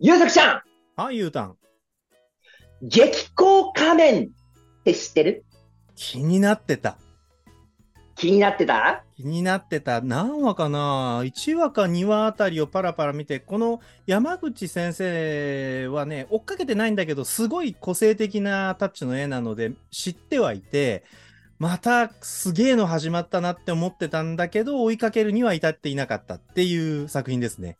ゆうさくちゃんはい、ゆうたん。激高仮面って知ってる？気になってた。気になってた？気になってた。何話かな ?1 話か2話あたりをパラパラ見て、この山口先生はね、追っかけてないんだけど、すごい個性的なタッチの絵なので、知ってはいて、またすげえの始まったなって思ってたんだけど、追いかけるには至っていなかったっていう作品ですね。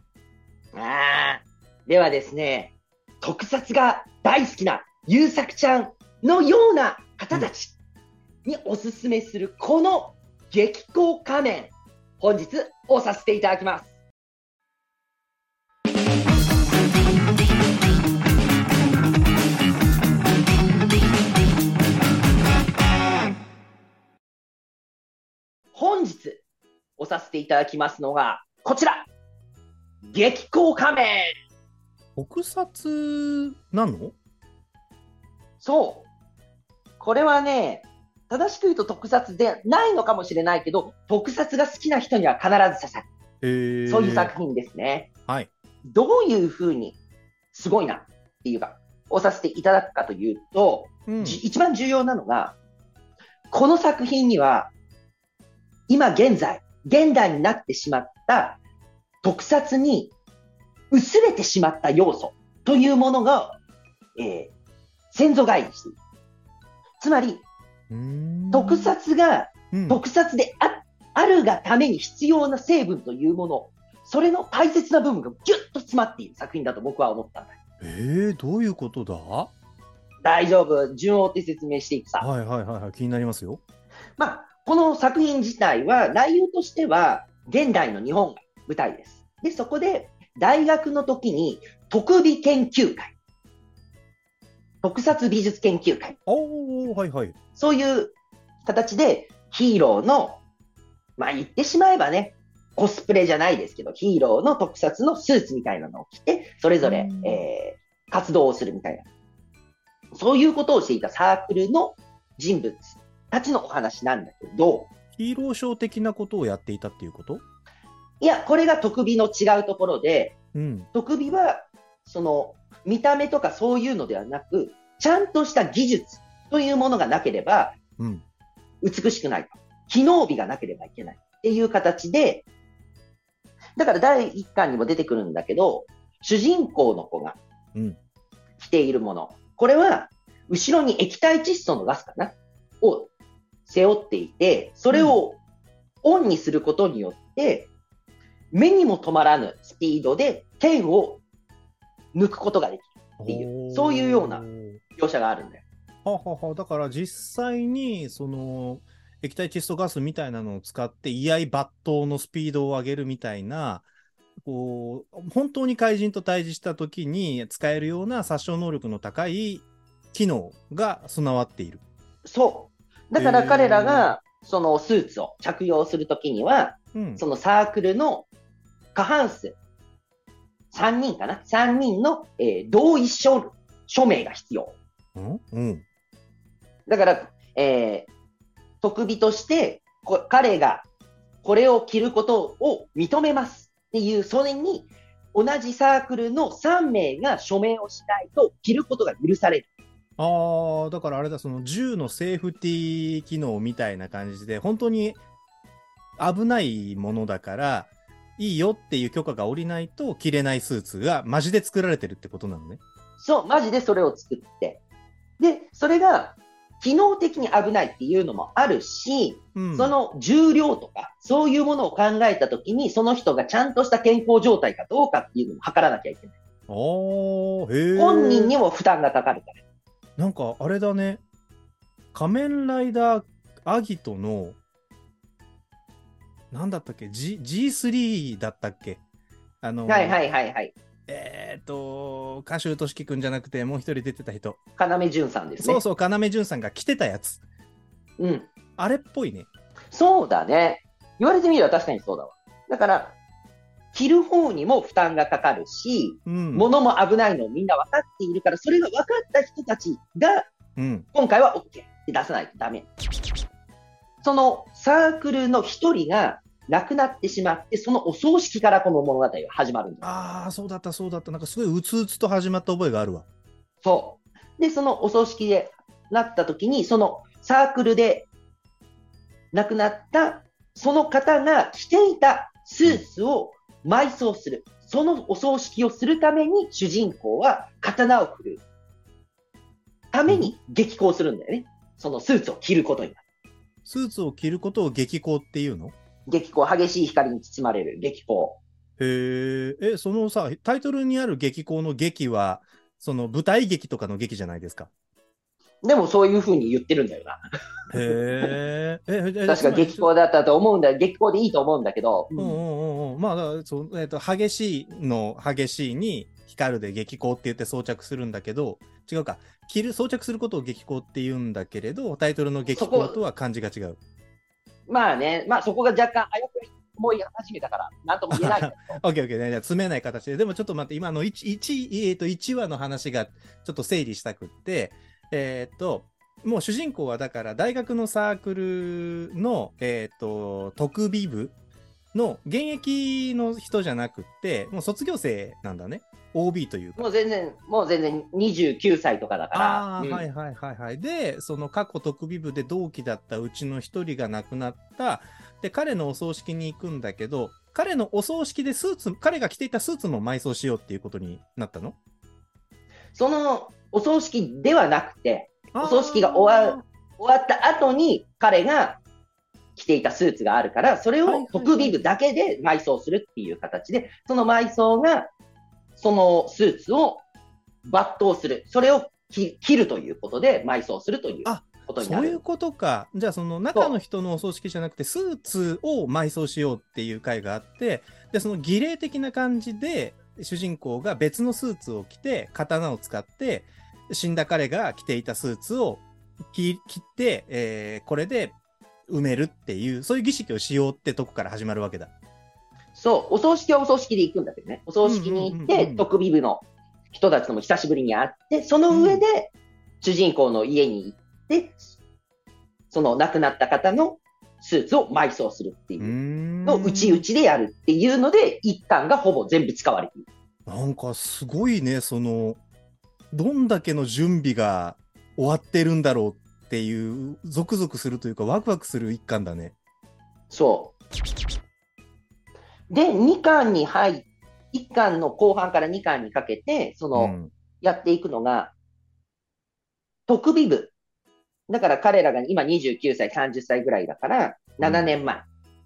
ああ。ではですね、特撮が大好きなゆうさくちゃんのような方たちにおすすめするこの激高仮面、本日押させていただきます。本日押させていただきますのが、こちら激高仮面特撮なの？そう。これはね、正しく言うと特撮でないのかもしれないけど、特撮が好きな人には必ず刺さる。えー、そういう作品ですね。はい。どういうふうにすごいなっていうか、をさせていただくかというと、うんじ一番重要なのが、この作品には、今現在、現代になってしまった特撮に薄れてしまった要素というものが、えー先祖返りしている。つまり、特撮がうん特撮でああるがために必要な成分というもの、それの大切な部分がギュッと詰まっている作品だと僕は思ったんだ。えー、どういうことだ？は大丈夫、順を追って説明していくさ。いはいはいはい、気になりますよ。まあ、この作品自体は、内容としては、現代の日本が舞台です。で、そこで、大学の時に、特美研究会、特撮美術研究会、おー、はいはい。そういう形で、ヒーローの、まあ言ってしまえばね、コスプレじゃないですけど、ヒーローの特撮のスーツみたいなのを着て、それぞれ、うん。えー活動をするみたいな。そういうことをしていたサークルの人物たちのお話なんだけど、ヒーローショー的なことをやっていたっていうこと？いや、これが特美の違うところで、うん。特美は、その、見た目とかそういうのではなく、ちゃんとした技術というものがなければ、うん。美しくないと。機能美がなければいけないっていう形で、だから第一巻にも出てくるんだけど、主人公の子がうん。着ているもの。これは、後ろに液体窒素のガスかな？を背負っていて、それをオンにすることによって、目にも止まらぬスピードで剣を抜くことができるっていうそういうような描写があるんだよ。はははだから実際にその液体窒素ガスみたいなのを使って居合抜刀のスピードを上げるみたいなこう本当に怪人と対峙した時に使えるような殺傷能力の高い機能が備わっている。そう。だから彼らが、そのスーツを着用するときには、うん、そのサークルの過半数、3人かな ?3 人の、えー同意書署名が必要。うん？うんだから、えー特美としてこ、彼がこれを着ることを認めますっていう、それに同じサークルの3名が署名をしないと着ることが許される。ああだからあれだその銃のセーフティー機能みたいな感じで本当に危ないものだからいいよっていう許可が下りないと着れないスーツがマジで作られてるってことなのね。そう、マジでそれを作って。で、それが機能的に危ないっていうのもあるし、うん、その重量とか、そういうものを考えたときに、その人がちゃんとした健康状態かどうかっていうのも測らなきゃいけない。本人にも負担がかかるから。なんかあれだね。仮面ライダーアギトの、なんだったっけ、G、G3 だったっけ？あの、はいはいはいはい。えっ、と、歌手としきくんじゃなくて、もう一人出てた人。要潤さんですね。そうそう、要潤さんが着てたやつ。うん。あれっぽいね。そうだね。言われてみれば確かにそうだわ。だから、着る方にも負担がかかるし、うん。物も危ないのをみんな分かっているから、それが分かった人たちが、うん。今回は OK って出さないとダメ。そのサークルの一人が、亡くなってしまって、そのお葬式からこの物語が始まるんです。ああ、そうだった、そうだった。なんかすごいうつうつと始まった覚えがあるわ。そう。で、そのお葬式でなった時に、そのサークルで亡くなったその方が着ていたスーツを埋葬する。そのお葬式をするために主人公は刀を振るために激高するんだよね。そのスーツを着ることになる。スーツを着ることを激高っていうの？激高、激しい光に包まれる激高。へえ、え、そのさ、タイトルにある激高の劇は、その舞台劇とかの劇じゃないですか？でもそういう風に言ってるんだよな。へえ。え、え確か激高だったと思うんだ、激高でいいと思うんだけど、うんうんうんうん。まあ、そう、えっ、と、激しいの激しいに光るで激高って言って装着するんだけど、違うか。着る、装着することを激高って言うんだけれど、タイトルの激高とは漢字が違う。まあね、まあそこが若干あやふやに思い始めたから、なんとも言えない。オッケーオッケーね。じゃあ、詰めない形で。でもちょっと待って、今の 1, 1, えー、と1話の話がちょっと整理したくって、えっ、と、もう主人公はだから大学のサークルの、えっ、と、特美部の現役の人じゃなくって、もう卒業生なんだね。OB というか。もう全然、もう全然29歳とかだから。ああ、うんはいはいはいはい。で、その過去特美部で同期だったうちの一人が亡くなった。で、彼のお葬式に行くんだけど、彼のお葬式でスーツ、彼が着ていたスーツも埋葬しようっていうことになったの？そのお葬式ではなくて、お葬式が終わ終わった後に彼が着ていたスーツがあるから、それを特備部だけで埋葬するっていう形で、その埋葬が、そのスーツを抜刀する。それをき切るということで埋葬するというあことになる。そういうことか。じゃあ、その中の人のお葬式じゃなくて、スーツを埋葬しようっていう回があって、で、その儀礼的な感じで、主人公が別のスーツを着て、刀を使って、死んだ彼が着ていたスーツを切切って、えーこれで埋めるっていう、そういう儀式をしようってとこから始まるわけだ。そう、お葬式はお葬式で行くんだけどね。お葬式に行って、特備部の人たちとも久しぶりに会って、その上で、主人公の家に行って、その亡くなった方のスーツを埋葬するっていううのをんうちうちでやるっていうので、一巻がほぼ全部使われている。なんかすごいね、その、どんだけの準備が終わってるんだろうっていう、ゾクゾクするというか、ワクワクする一巻だね。そう。で、2巻に入っ、1巻の後半から2巻にかけて、その、うんやっていくのが、特備部。だから彼らが今29歳、30歳ぐらいだから、7年前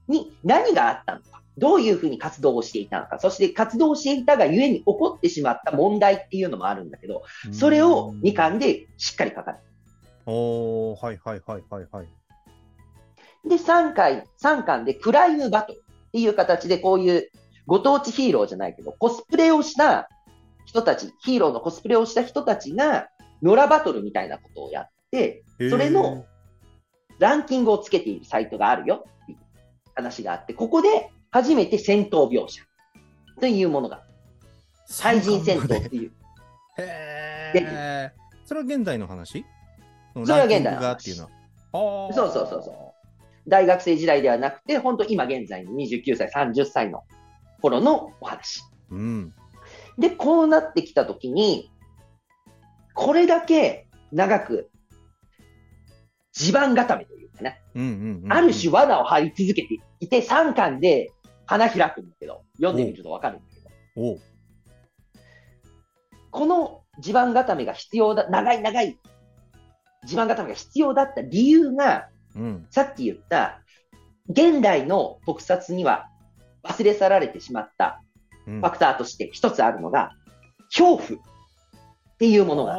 に何があったのか。どういうふうに活動をしていたのか。そして活動をしていたがゆえに起こってしまった問題っていうのもあるんだけど、それを2巻でしっかり書かれておー、はいはいはいはいはい。る。で、3回、3巻でクライムバトルっていう形でこういうご当地ヒーローじゃないけど、コスプレをした人たち、ヒーローのコスプレをした人たちが、野良バトルみたいなことをやって、それのランキングをつけているサイトがあるよっていう話があって、ここで初めて戦闘描写というものが、対人戦闘っていう。へえ。それは現代の話？そそれは現代の話。ランキングがっていうそうそうそうそ大学生時代ではなくて、本当今現在の29歳、30歳の頃のお話。う。うん。で、こうなってきたときに、これだけ長く地盤固めというかね。ある種罠を張り続けていて、3巻で花開くんだけど、読んでみるとわかるんだけど、この地盤固めが必要だ、長い長い地盤固めが必要だった理由が、うん。さっき言った、現代の特撮には忘れ去られてしまったうんファクターとして一つあるのが、恐怖っていうものが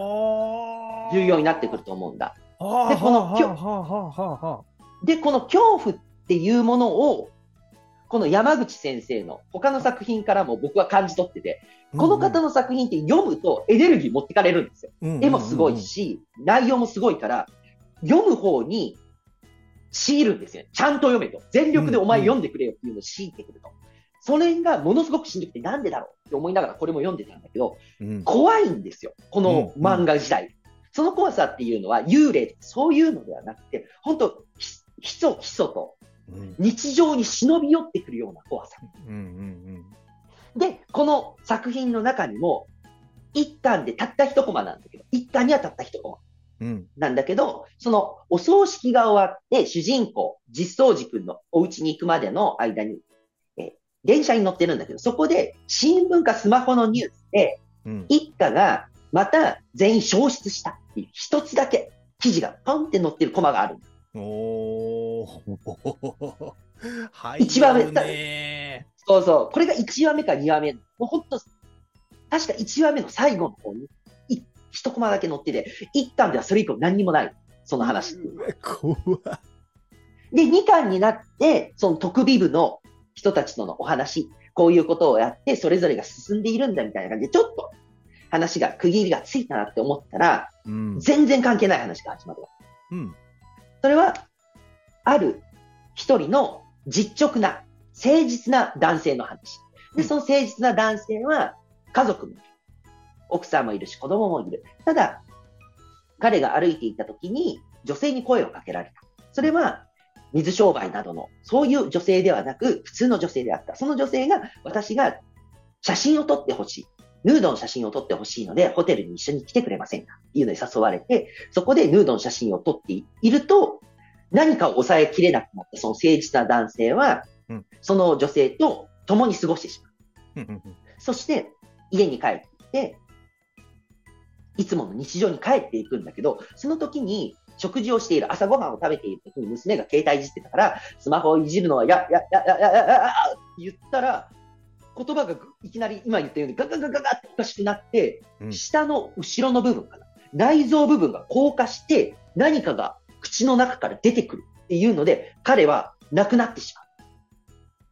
重要になってくると思うんだ。あでこので、この恐怖っていうものを、この山口先生の他の作品からも僕は感じ取ってて、この方の作品って読むとエネルギー持ってかれるんですよ。絵もすごいし、内容もすごいから、読む方に強いるんですよ。ちゃんと読めと。全力でお前読んでくれよっていうのを強いてくると。それがものすごくしんどくてなんでだろうって思いながらこれも読んでたんだけど、うんうん怖いんですよ。この漫画自体。その怖さっていうのは幽霊とかそういうのではなくて、本当ひひそひそとうん日常に忍び寄ってくるような怖さ。うんうんで、この作品の中にも、一巻でたった一コマなんだけど、一巻にはたった一コマうんうんなんだけど、そのお葬式が終わって、主人公、実相寺くんのお家に行くまでの間に、え電車に乗ってるんだけど、そこで新聞かスマホのニュースで、うん一家がまた全員消失したっていう一つだけ記事がポンって載ってるコマがある。おー。はい。一番目ねそうそう。これが1話目か2話目。もうほんと、確か1話目の最後の方に、い一コマだけ載ってて、一巻ではそれ以降何にもない。その話。怖っで、2巻になって、その特備部の人たちとのお話、こういうことをやって、それぞれが進んでいるんだみたいな感じで、ちょっと話が、区切りがついたなって思ったら、うん。全然関係ない話が始まるわ。うん。それは、ある一人の実直な、誠実な男性の話。で、うんその誠実な男性は、家族も。奥さんもいるし、子供もいる。ただ、彼が歩いていた時に、女性に声をかけられた。それは、水商売などの、そういう女性ではなく、普通の女性であった。その女性が、私が写真を撮ってほしい。ヌードの写真を撮ってほしいので、ホテルに一緒に来てくれませんか？っていうのに誘われて、そこでヌードの写真を撮っていると、何かを抑えきれなくなったその誠実な男性は、うんその女性と共に過ごしてしまう。うんうんそして、家に帰って、いつもの日常に帰っていくんだけど、その時に食事をしている、朝ごはんを食べている時に娘が携帯いじってたから、スマホをいじるのはや、や、や、や、や、や、や、やって言ったら、言葉がいきなり今言ったようにガガガガガっておかしくなって、うん、下の後ろの部分かな。内臓部分が硬化して、何かが口の中から出てくるっていうので、彼は亡くなってしまう。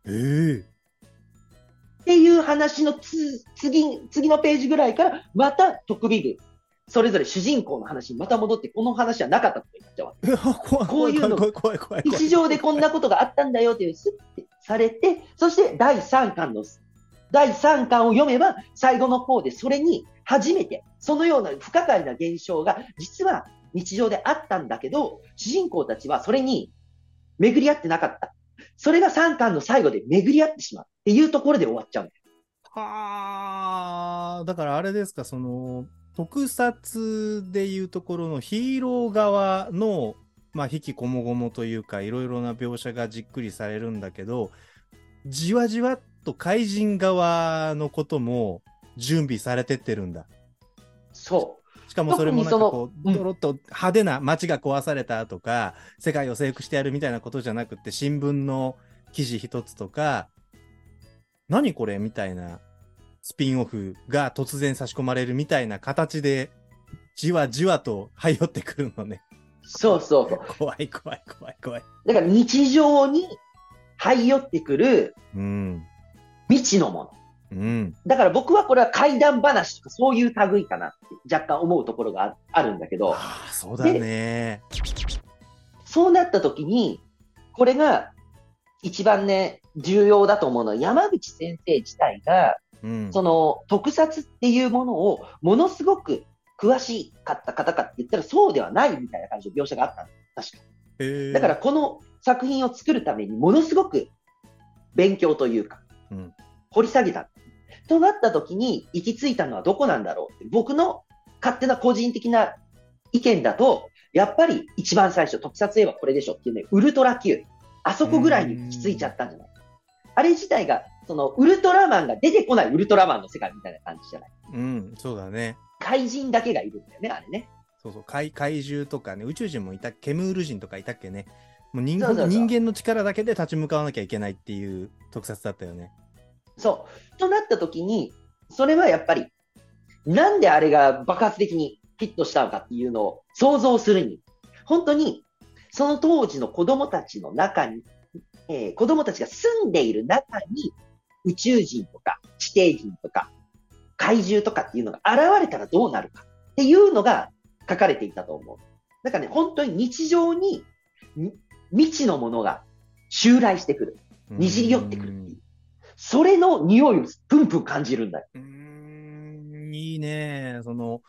ええー、っていう話のつ次次のページぐらいから、また特備部、それぞれ主人公の話にまた戻って、この話はなかったことになっちゃうわけ。こういうの日常でこんなことがあったんだよっていう、スッてされて、そして第3巻の、第3巻を読めば、最後の方でそれに初めて、そのような不可解な現象が、実は日常であったんだけど、主人公たちはそれに巡り合ってなかった。それが3巻の最後で巡り合ってしまうっていうところで終わっちゃうんだよはあ、だからあれですか、その、特撮でいうところのヒーロー側の、まあ、引きこもごもというか、いろいろな描写がじっくりされるんだけど、じわじわっと怪人側のことも準備されてってるんだ。そう。しかもそれもなんかこう、ドロッと派手な街が壊されたとか、世界を征服してやるみたいなことじゃなくって、新聞の記事一つとか、何これみたいなスピンオフが突然差し込まれるみたいな形で、じわじわと這い寄ってくるのね。そうそうそう。怖い怖い怖い怖い。だから日常に這い寄ってくるうん。未知のもの。うん。だから僕はこれは怪談話とかそういう類かなって若干思うところがああるんだけど、ああ、そうだね。そうなった時に、これが一番ね、重要だと思うのは山口先生自体が、うん。その特撮っていうものをものすごく詳しかった方かって言ったらそうではないみたいな感じの描写があったの。確かへーだから、この作品を作るためにものすごく勉強というか、うん掘り下げた。となった時に行き着いたのはどこなんだろうって、僕の勝手な個人的な意見だと、やっぱり一番最初、特撮映画これでしょっていうね、ウルトラ Q。あそこぐらいに行き着いちゃったんじゃない？あれ自体が、そのウルトラマンが出てこないウルトラマンの世界みたいな感じじゃないうん、そうだね。怪人だけがいるんだよね、あれね。そうそう怪怪獣とかね宇宙人もいたケムール人とかいたっけねもう人人間の力だけで立ち向かわなきゃいけないっていう特撮だったよね。そう。となった時に、それはやっぱり、なんであれが爆発的にヒットしたのかっていうのを想像するに、本当に、その当時の子供たちの中に、えー子供たちが住んでいる中に、宇宙人とか地底人とか怪獣とかっていうのが現れたらどうなるかっていうのが書かれていたと思う。だからね、本当に日常にみ未知のものが襲来してくる。にじり寄ってくるっていう。それの匂いをプンプン感じるんだよ。うーんいいね。その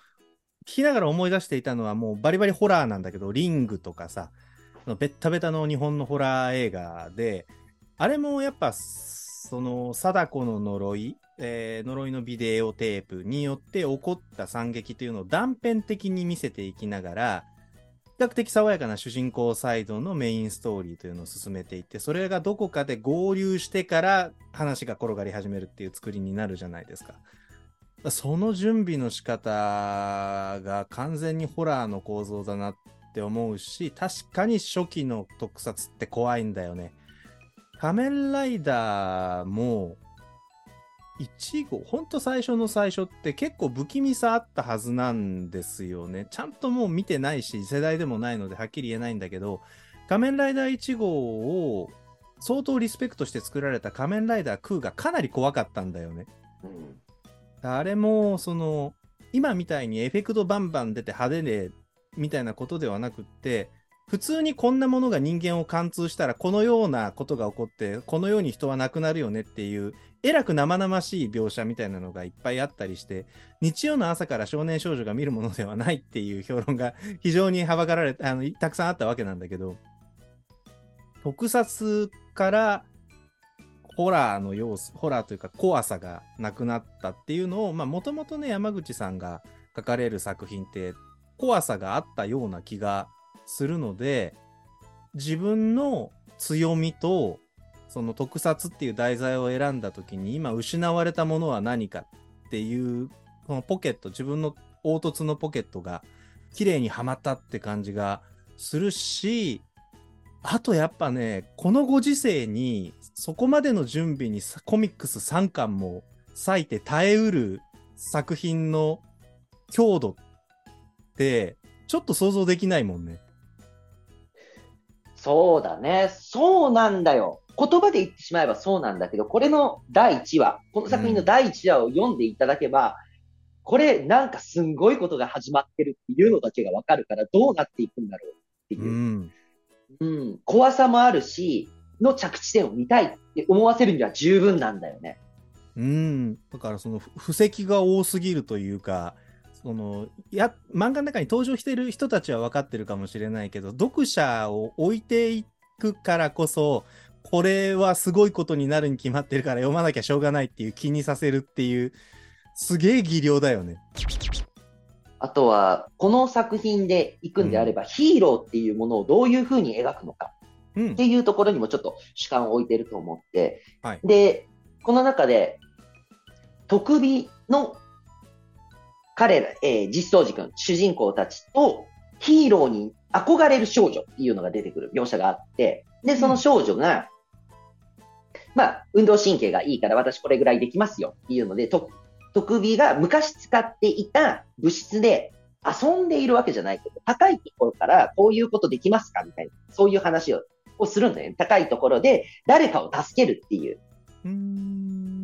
聞きながら思い出していたのはもうバリバリホラーなんだけどリングとかさベッタベタの日本のホラー映画で、あれもやっぱ、その、貞子の呪い、えー、呪いのビデオテープによって起こった惨劇というのを断片的に見せていきながら、比較的爽やかな主人公サイドのメインストーリーというのを進めていって、それがどこかで合流してから話が転がり始めるっていう作りになるじゃないですか。その準備の仕方が完全にホラーの構造だなって思うし、確かに初期の特撮って怖いんだよね。仮面ライダーも、1号、ほんと最初の最初って結構不気味さあったはずなんですよね。ちゃんともう見てないし、世代でもないのではっきり言えないんだけど、仮面ライダー1号を相当リスペクトして作られた仮面ライダークーがかなり怖かったんだよね。うんあれも、その、今みたいにエフェクトバンバン出て派手で、みたいなことではなくって、普通にこんなものが人間を貫通したらこのようなことが起こってこのように人は亡くなるよねっていうえらく生々しい描写みたいなのがいっぱいあったりして日曜の朝から少年少女が見るものではないっていう評論が非常にはばかられ あのたくさんあったわけなんだけど特撮からホラーの要素、ホラーというか怖さがなくなったっていうのを、もともとね、山口さんが書かれる作品って怖さがあったような気がするので、自分の強みと、その特撮っていう題材を選んだ時に今失われたものは何かっていう、このポケット、自分の凹凸のポケットが綺麗にはまったって感じがするし、あとやっぱね、このご時世に、そこまでの準備にコミックス3巻も割いて耐えうる作品の強度って、ちょっと想像できないもんね。そうだね。そうなんだよ。言葉で言ってしまえばそうなんだけど、これの第1話、この作品の第1話を読んでいただけば、うん、これなんかすんごいことが始まってるっていうのだけがわかるから、どうなっていくんだろうっていう。うんうん、怖さもあるし、の着地点を見たいって思わせるには十分なんだよね。うん、だからその布石が多すぎるというか、そのや漫画の中に登場してる人たちは分かってるかもしれないけど、読者を置いていくからこそ、これはすごいことになるに決まってるから読まなきゃしょうがないっていう気にさせるっていう、すげえ技量だよね。あとは、この作品で行くんであれば、うん、ヒーローっていうものをどういうふうに描くのかっていうところにもちょっと主観を置いてると思って、はい、で、この中で、特美の彼ら、えー、実相寺君、主人公たちとヒーローに憧れる少女っていうのが出てくる描写があって、で、その少女が、うん、まあ、運動神経がいいから私これぐらいできますよっていうので、と特美が昔使っていた物質で遊んでいるわけじゃないけど、高いところからこういうことできますかみたいな、そういう話ををするんだよね。高いところで誰かを助けるっていう。う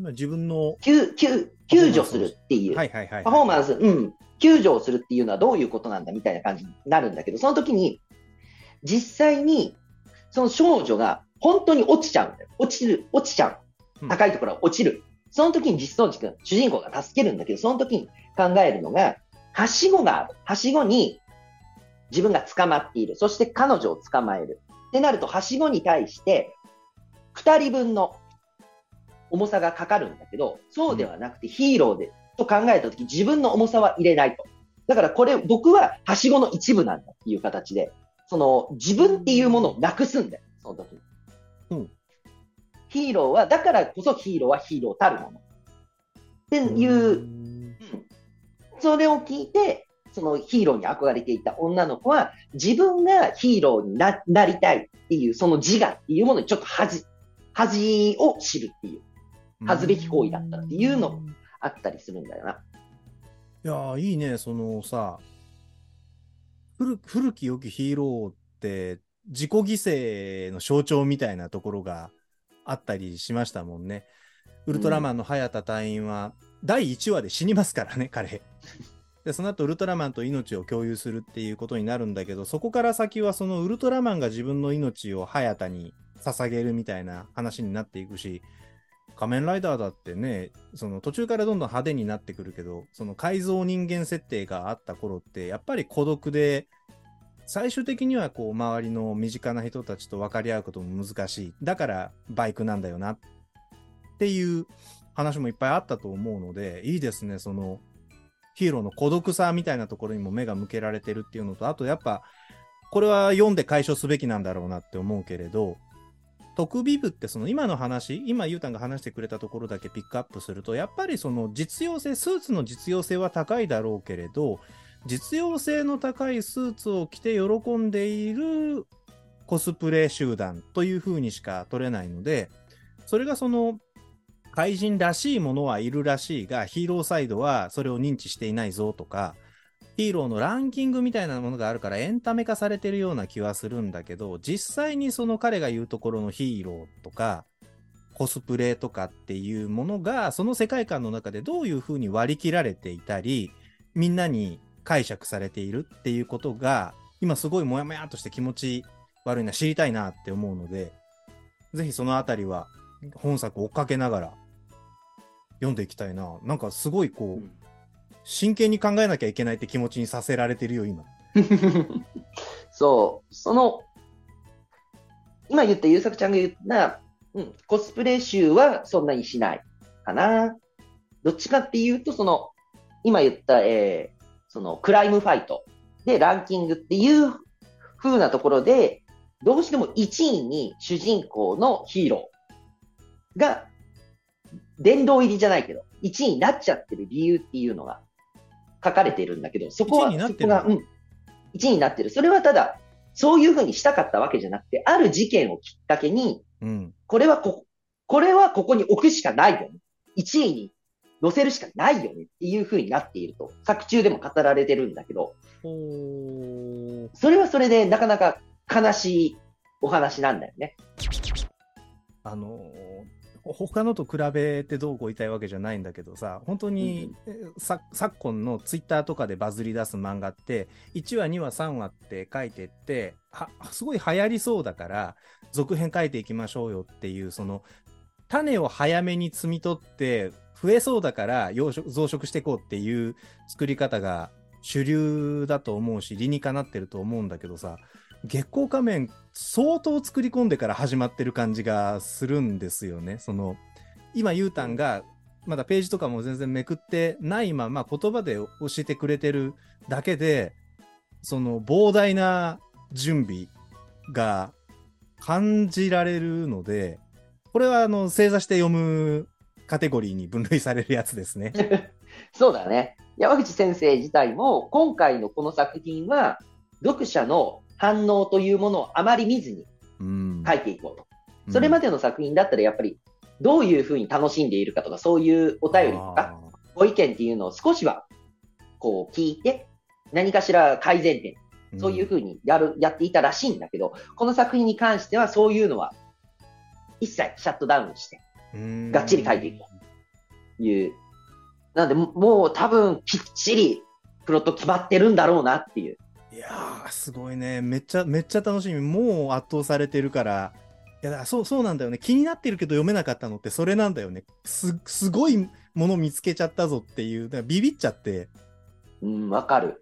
ん自分の救救救助するっていう、パフォーマンス、うん、救助をするっていうのはどういうことなんだみたいな感じになるんだけど、その時に、実際に、その少女が本当に落ちちゃうんだよ。落ちる、落ちちゃう。高いところは落ちる。その時に実装軸、主人公が助けるんだけど、その時に考えるのが、はしごがある。はしごに自分が捕まっている。そして彼女を捕まえる。ってなると、はしごに対して、2人分の重さがかかるんだけど、そうではなくてヒーローで、と考えたとき、自分の重さは入れないと。だからこれ、僕ははしごの一部なんだっていう形で、その自分っていうものをなくすんだよ、その時に。うん。ヒーローは、だからこそヒーローはヒーローたるもの。っていう、うん、それを聞いて、そのヒーローに憧れていた女の子は、自分がヒーローにななりたいっていう、その自我っていうものにちょっと恥、恥を知るっていう、恥ずべき行為だったっていうのもあったりするんだよな。いやいいね、そのさ、古古き良きヒーローって自己犠牲の象徴みたいなところがあったりしましたもんね。ウルトラマンの早田隊員は、第1話で死にますからね、彼。で、その後ウルトラマンと命を共有するっていうことになるんだけど、そこから先はそのウルトラマンが自分の命を早田に捧げるみたいな話になっていくし、仮面ライダーだってね、その途中からどんどん派手になってくるけど、その改造人間設定があった頃って、やっぱり孤独で最終的にはこう周りの身近な人たちと分かり合うことも難しい。だからバイクなんだよなっていう話もいっぱいあったと思うので、いいですね、そのヒーローの孤独さみたいなところにも目が向けられてるっていうのと、あとやっぱ、これは読んで解消すべきなんだろうなって思うけれど、特美部ってその今の話、今ゆうたんが話してくれたところだけピックアップすると、やっぱりその実用性、スーツの実用性は高いだろうけれど、実用性の高いスーツを着て喜んでいるコスプレ集団というふうにしか取れないので、それがその怪人らしいものはいるらしいが、ヒーローサイドはそれを認知していないぞとか、ヒーローのランキングみたいなものがあるからエンタメ化されてるような気はするんだけど、実際にその彼が言うところのヒーローとか、コスプレとかっていうものが、その世界観の中でどういうふうに割り切られていたり、みんなに解釈されているっていうことが、今すごいモヤモヤとして気持ち悪いな、知りたいなって思うので、ぜひそのあたりは本作追っかけながら読んでいきたいな。なんかすごいこう、うん真剣に考えなきゃいけないって気持ちにさせられてるよ、今。そう、その、今言った優作ちゃんが言った、うん、コスプレ集はそんなにしないかな。どっちかっていうと、その、今言った、えーその、クライムファイトでランキングっていう風なところで、どうしても1位に主人公のヒーローが、殿堂入りじゃないけど、1位になっちゃってる理由っていうのが書かれてるんだけど、そこは、1位になってるそこが、うん、1位になってる。それはただ、そういうふうにしたかったわけじゃなくて、ある事件をきっかけに、うん。これはこ、これはここに置くしかないよね。1位に載せるしかないよねっていうふうになっていると、作中でも語られてるんだけど、それはそれでなかなか悲しいお話なんだよね。あのー他のと比べてどうこう言いたいわけじゃないんだけどさ、本当に、えさ昨今のツイッターとかでバズり出す漫画って、1話、2話、3話って書いてって、はすごい流行りそうだから、続編書いていきましょうよっていう、その、種を早めに摘み取って、増えそうだから養殖増殖していこうっていう作り方が主流だと思うし、理にかなってると思うんだけどさ、月光仮面相当作り込んでから始まってる感じがするんですよね。その今ゆうたんがまだページとかも全然めくってないまま言葉で教えてくれてるだけでその膨大な準備が感じられるのでこれはあの正座して読むカテゴリーに分類されるやつですね。そうだね。山口先生自体も、今回のこの作品は、読者の反応というものをあまり見ずにうん書いていこうと。それまででの作品だったら、やっぱり、どういうふうに楽しんでいるかとか、そういうお便りとか、ご意見っていうのを少しは、こう聞いて、何かしら改善点、そういうふうにやる、やっていたらしいんだけど、この作品に関してはそういうのは、一切シャットダウンして、うんがっちり書いていこう。いう。なので、ももう多分、きっちり、プロット決まってるんだろうなっていう。いやー、すごいね。めっちゃ、めっちゃ楽しみ。もう圧倒されてるから。いや、そう、そうなんだよね。気になってるけど読めなかったのってそれなんだよね。す、すごいもの見つけちゃったぞっていう。だからビビっちゃって。うん、わかる。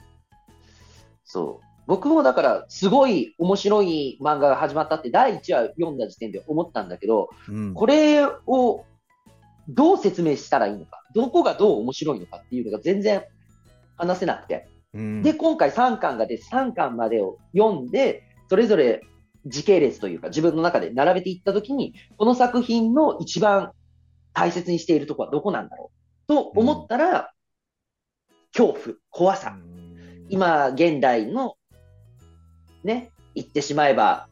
そう。僕もだから、すごい面白い漫画が始まったって、第1話読んだ時点で思ったんだけど、うん。これをどう説明したらいいのか、どこがどう面白いのかっていうのが全然話せなくて。うんで、今回3巻が出て、3巻までを読んで、それぞれ時系列というか自分の中で並べていったときに、この作品の一番大切にしているところはどこなんだろうと思ったら、恐怖、怖さ。うん、今、現代の、ね、言ってしまえば、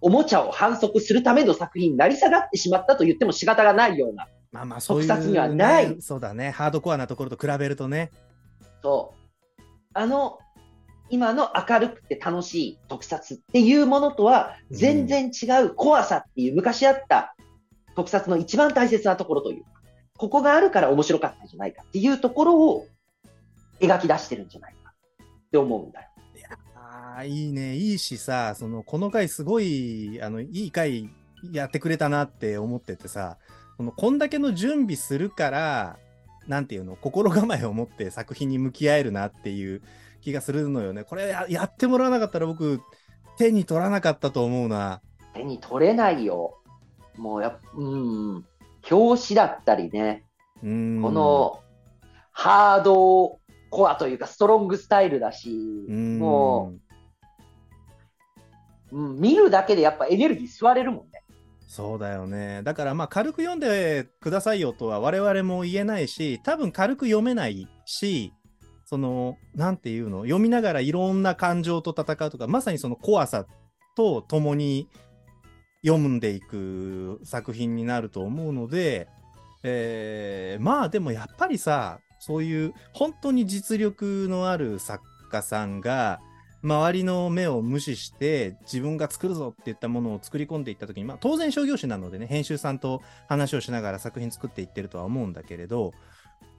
おもちゃを反則するための作品になり下がってしまったと言っても仕方がないような、まあまあ、そういう、特撮にはないねそうだね。ハードコアなところと比べるとね。そう。あの、今の明るくて楽しい特撮っていうものとは全然違う怖さっていう昔あった特撮の一番大切なところというか、ここがあるから面白かったんじゃないかっていうところを描き出してるんじゃないかって思うんだよ。ああ、いいね。いいしさ、その、この回すごい、あの、いい回やってくれたなって思っててさ、この、こんだけの準備するから、なんていうの、心構えを持って作品に向き合えるなっていう気がするのよね。これややってもらわなかったら僕、手に取らなかったと思うな。手に取れないよ。もうやっうん。表紙だったりね、うん。このハードコアというかストロングスタイルだし、うん、もう、うん、見るだけでやっぱエネルギー吸われるもんね。そうだよね。だからまあ軽く読んでくださいよとは我々も言えないし、多分軽く読めないし、その、なんていうの、読みながらいろんな感情と戦うとか、まさにその怖さと共に読んでいく作品になると思うので、えーまあでもやっぱりさ、そういう本当に実力のある作家さんが、周りの目を無視して自分が作るぞって言ったものを作り込んでいった時に、まあ、当然商業誌なのでね編集さんと話をしながら作品作っていってるとは思うんだけれど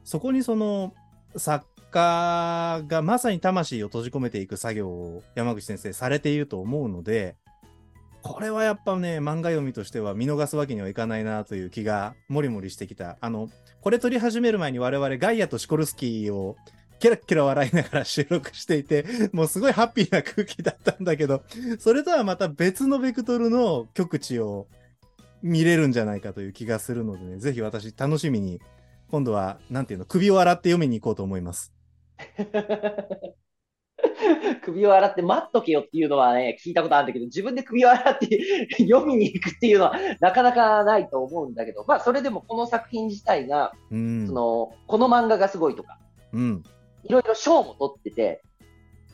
そこにその作家がまさに魂を閉じ込めていく作業を山口先生されていると思うのでこれはやっぱね漫画読みとしては見逃すわけにはいかないなという気がもりもりしてきた。あのこれ撮り始める前に我々ガイアとシコルスキーをキラッキラ笑いながら収録していて、もうすごいハッピーな空気だったんだけど、それとはまた別のベクトルの極地を見れるんじゃないかという気がするのでね、ぜひ私楽しみに、今度は、なんていうの、首を洗って読みに行こうと思います。首を洗って待っとけよっていうのはね、聞いたことあるんだけど、自分で首を洗って読みに行くっていうのはなかなかないと思うんだけど、まあそれでもこの作品自体が、うんそ。の、この漫画がすごいとか、うん。いろいろ賞も取ってて、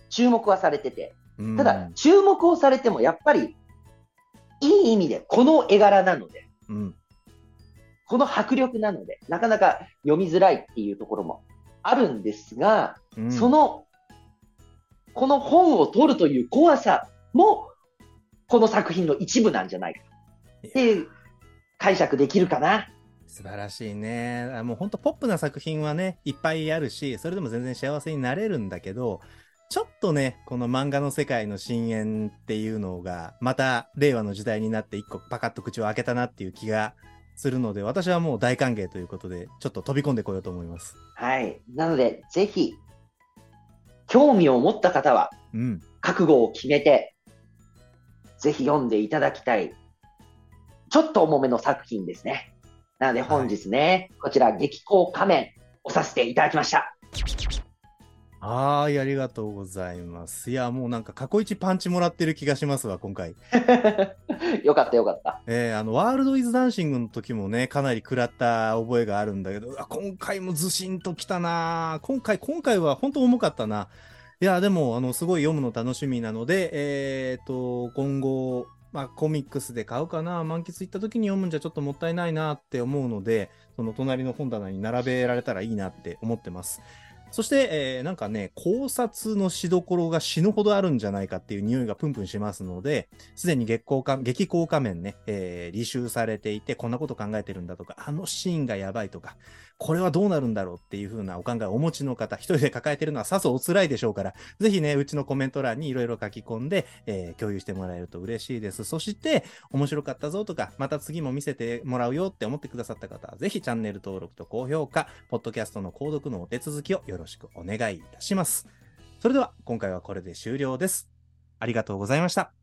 注目はされてて、うんただ、注目をされてもやっぱり、いい意味でこの絵柄なので、うん。この迫力なので、なかなか読みづらいっていうところもあるんですが、うんその、この本を取るという怖さも、この作品の一部なんじゃないかっていう解釈できるかな。素晴らしいね。あもう本当ポップな作品はね、いっぱいあるし、それでも全然幸せになれるんだけど、ちょっとね、この漫画の世界の深淵っていうのが、また令和の時代になって一個パカッと口を開けたなっていう気がするので、私はもう大歓迎ということで、ちょっと飛び込んでこようと思います。はい。なので、ぜひ、興味を持った方は、うん。覚悟を決めて、ぜひ読んでいただきたい、ちょっと重めの作品ですね。なので本日ね、こちら、激高仮面をさせていただきました。はーい、ありがとうございます。いや、もうなんか過去一パンチもらってる気がしますわ、今回。よかったよかった。えーあの、ワールド・イズ・ダンシングの時もね、かなり食らった覚えがあるんだけど、今回もずしんときたな今回、今回は本当重かったな。いや、でも、あの、すごい読むの楽しみなので、えっ、と、今後、まあ、コミックスで買うかな満喫行った時に読むんじゃちょっともったいないなって思うので、その隣の本棚に並べられたらいいなって思ってます。そして、えーなんかね、考察のしどころが死ぬほどあるんじゃないかっていう匂いがプンプンしますので、すでに月光か激高仮面ね、えー履修されていて、こんなこと考えてるんだとか、あのシーンがやばいとか、これはどうなるんだろうっていう風なお考えをお持ちの方、一人で抱えてるのはさぞお辛いでしょうから、ぜひね、うちのコメント欄にいろいろ書き込んで、えー共有してもらえると嬉しいです。そして、面白かったぞとか、また次も見せてもらうよって思ってくださった方は、ぜひチャンネル登録と高評価、ポッドキャストの購読のお手続きをよろしくお願いいたします。それでは、今回はこれで終了です。ありがとうございました。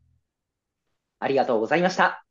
ありがとうございました。